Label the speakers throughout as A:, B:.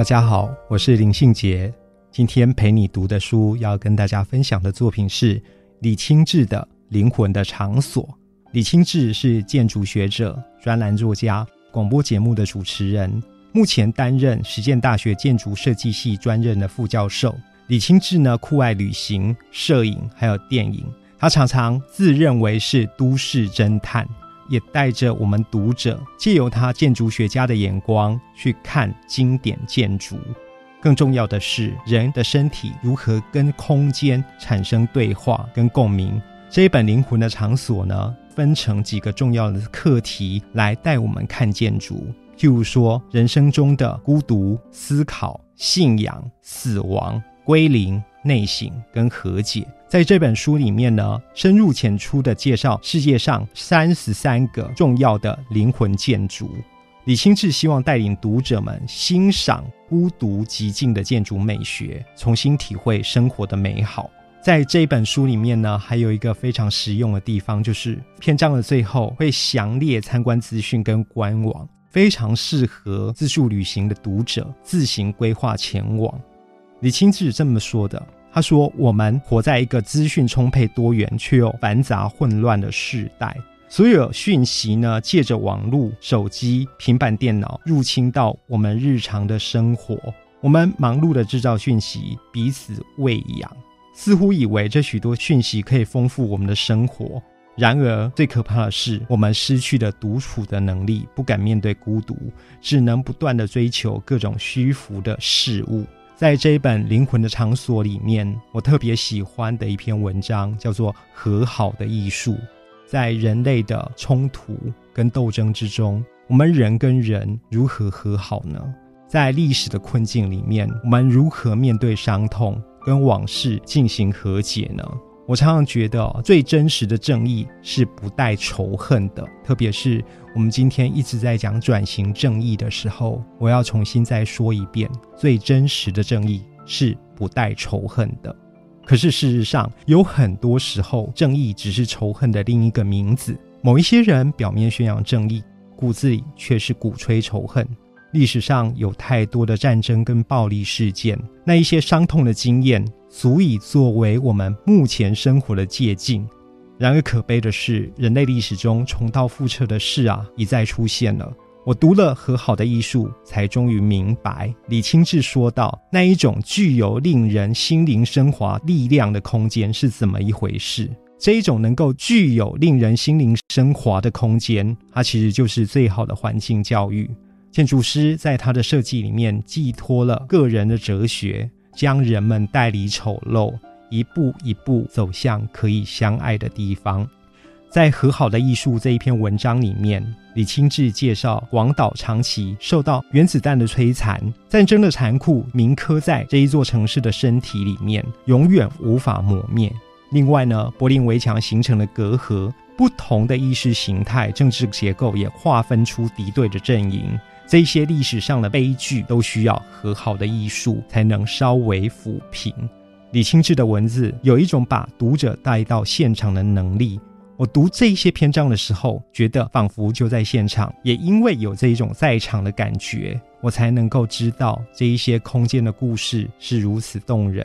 A: 大家好，我是林信杰。今天陪你读的书，要跟大家分享的作品是李清志的《灵魂的场所》。李清志是建筑学者、专栏作家、广播节目的主持人，目前担任实践大学建筑设计系专任的副教授。李清志呢，酷爱旅行、摄影，还有电影。他常常自认为是都市侦探。也带着我们读者，借由他建筑学家的眼光去看经典建筑。更重要的是，人的身体如何跟空间产生对话跟共鸣。这一本灵魂的场所呢，分成几个重要的课题来带我们看建筑。譬如说，人生中的孤独、思考、信仰、死亡、归零。内省跟和解，在这本书里面呢，深入浅出的介绍世界上三十三个重要的灵魂建筑。李清志希望带领读者们欣赏孤独极静的建筑美学，重新体会生活的美好。在这本书里面呢，还有一个非常实用的地方，就是篇章的最后会详列参观资讯跟官网，非常适合自助旅行的读者自行规划前往。李清志这么说的：“他说，我们活在一个资讯充沛、多元却又繁杂混乱的时代。所有讯息呢，借着网络、手机、平板电脑入侵到我们日常的生活。我们忙碌的制造讯息，彼此喂养，似乎以为这许多讯息可以丰富我们的生活。然而，最可怕的是，我们失去了独处的能力，不敢面对孤独，只能不断的追求各种虚浮的事物。”在这一本《灵魂的场所》里面，我特别喜欢的一篇文章叫做《和好的艺术》。在人类的冲突跟斗争之中，我们人跟人如何和好呢？在历史的困境里面，我们如何面对伤痛跟往事进行和解呢？我常常觉得，最真实的正义是不带仇恨的。特别是我们今天一直在讲转型正义的时候，我要重新再说一遍：最真实的正义是不带仇恨的。可是事实上，有很多时候，正义只是仇恨的另一个名字。某一些人表面宣扬正义，骨子里却是鼓吹仇恨。历史上有太多的战争跟暴力事件，那一些伤痛的经验。足以作为我们目前生活的借鉴。然而，可悲的是，人类历史中重蹈覆辙的事啊，一再出现了。我读了《和好的艺术》，才终于明白李清志说道：“那一种具有令人心灵升华力量的空间是怎么一回事。这一种能够具有令人心灵升华的空间，它其实就是最好的环境教育。建筑师在他的设计里面寄托了个人的哲学。”将人们带离丑陋，一步一步走向可以相爱的地方。在和好的艺术这一篇文章里面，李清志介绍广岛长崎受到原子弹的摧残，战争的残酷铭刻在这一座城市的身体里面，永远无法磨灭。另外呢，柏林围墙形成的隔阂，不同的意识形态、政治结构也划分出敌对的阵营。这些历史上的悲剧都需要和好的艺术才能稍微抚平。李清志的文字有一种把读者带到现场的能力。我读这些篇章的时候，觉得仿佛就在现场。也因为有这一种在场的感觉，我才能够知道这一些空间的故事是如此动人。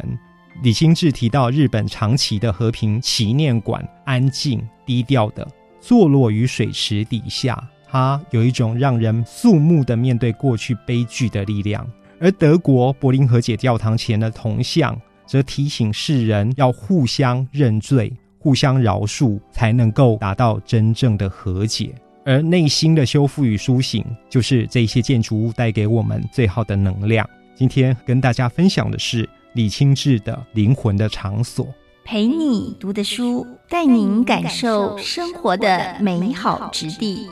A: 李清志提到日本长崎的和平祈念馆，安静低调的坐落于水池底下。它有一种让人肃穆的面对过去悲剧的力量，而德国柏林和解教堂前的铜像则提醒世人要互相认罪、互相饶恕，才能够达到真正的和解。而内心的修复与苏醒，就是这些建筑物带给我们最好的能量。今天跟大家分享的是李清志的《灵魂的场所》，
B: 陪你读的书，带您感受生活的美好之地。